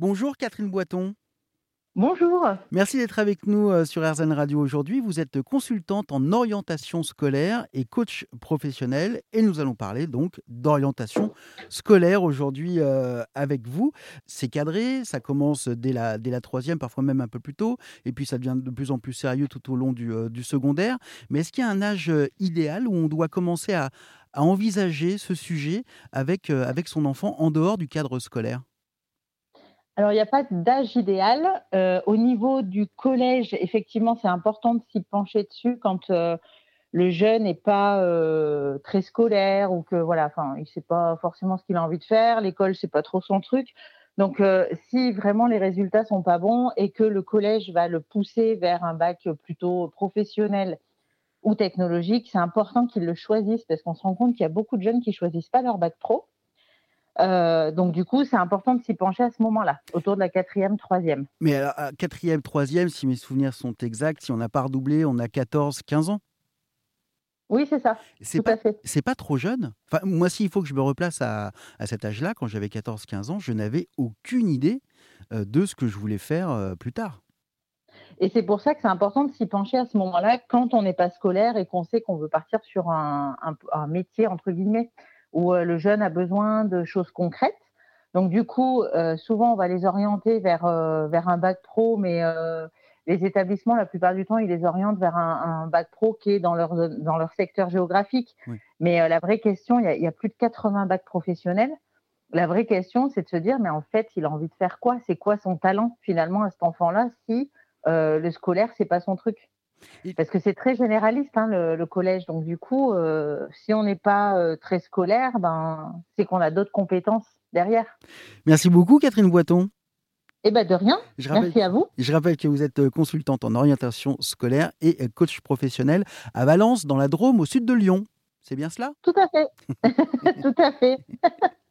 Bonjour Catherine Boiton. Bonjour. Merci d'être avec nous euh, sur RZN Radio aujourd'hui. Vous êtes consultante en orientation scolaire et coach professionnel et nous allons parler donc d'orientation scolaire aujourd'hui euh, avec vous. C'est cadré, ça commence dès la, dès la troisième, parfois même un peu plus tôt, et puis ça devient de plus en plus sérieux tout au long du, euh, du secondaire. Mais est-ce qu'il y a un âge idéal où on doit commencer à, à envisager ce sujet avec, avec son enfant en dehors du cadre scolaire? Alors, il n'y a pas d'âge idéal. Euh, au niveau du collège, effectivement, c'est important de s'y pencher dessus quand euh, le jeune n'est pas euh, très scolaire ou que voilà, enfin, il ne sait pas forcément ce qu'il a envie de faire. L'école, c'est pas trop son truc. Donc, si vraiment les résultats sont pas bons et que le collège va le pousser vers un bac plutôt professionnel ou technologique, c'est important qu'il le choisisse parce qu'on se rend compte qu'il y a beaucoup de jeunes qui choisissent pas leur bac pro euh, donc du coup, c'est important de s'y pencher à ce moment-là, autour de la quatrième, troisième. Mais alors, quatrième, troisième, si mes souvenirs sont exacts, si on n'a pas redoublé, on a 14, 15 ans? Oui, c'est ça. C'est pas, c'est pas trop jeune? Enfin, moi, s'il faut que je me replace à, à cet âge-là, quand j'avais 14-15 ans, je n'avais aucune idée euh, de ce que je voulais faire euh, plus tard. Et c'est pour ça que c'est important de s'y pencher à ce moment-là, quand on n'est pas scolaire et qu'on sait qu'on veut partir sur un, un métier, entre guillemets où euh, le jeune a besoin de choses concrètes. Donc du coup, euh, souvent on va les orienter vers euh, vers un bac pro, mais les établissements, la plupart du temps, ils les orientent vers un, bac pro qui est dans leur dans leur secteur géographique. Mais la vraie question, il y, a, il y, a, plus de 80 bacs professionnels. La vraie question, c'est de se dire, mais en fait, il a envie de faire quoi? C'est quoi son talent finalement à cet enfant-là si le scolaire, c'est pas son truc? Parce que c'est très généraliste hein, le, collège, donc du coup, euh, si on n'est pas euh, très scolaire, ben, c'est qu'on a d'autres compétences derrière. Merci beaucoup Catherine Boiton. Eh ben de rien. Merci à vous. Je rappelle que vous êtes euh, consultante en orientation scolaire et coach professionnel à Valence, dans la Drôme, au sud de Lyon. C'est bien cela? Tout à fait. Tout à fait.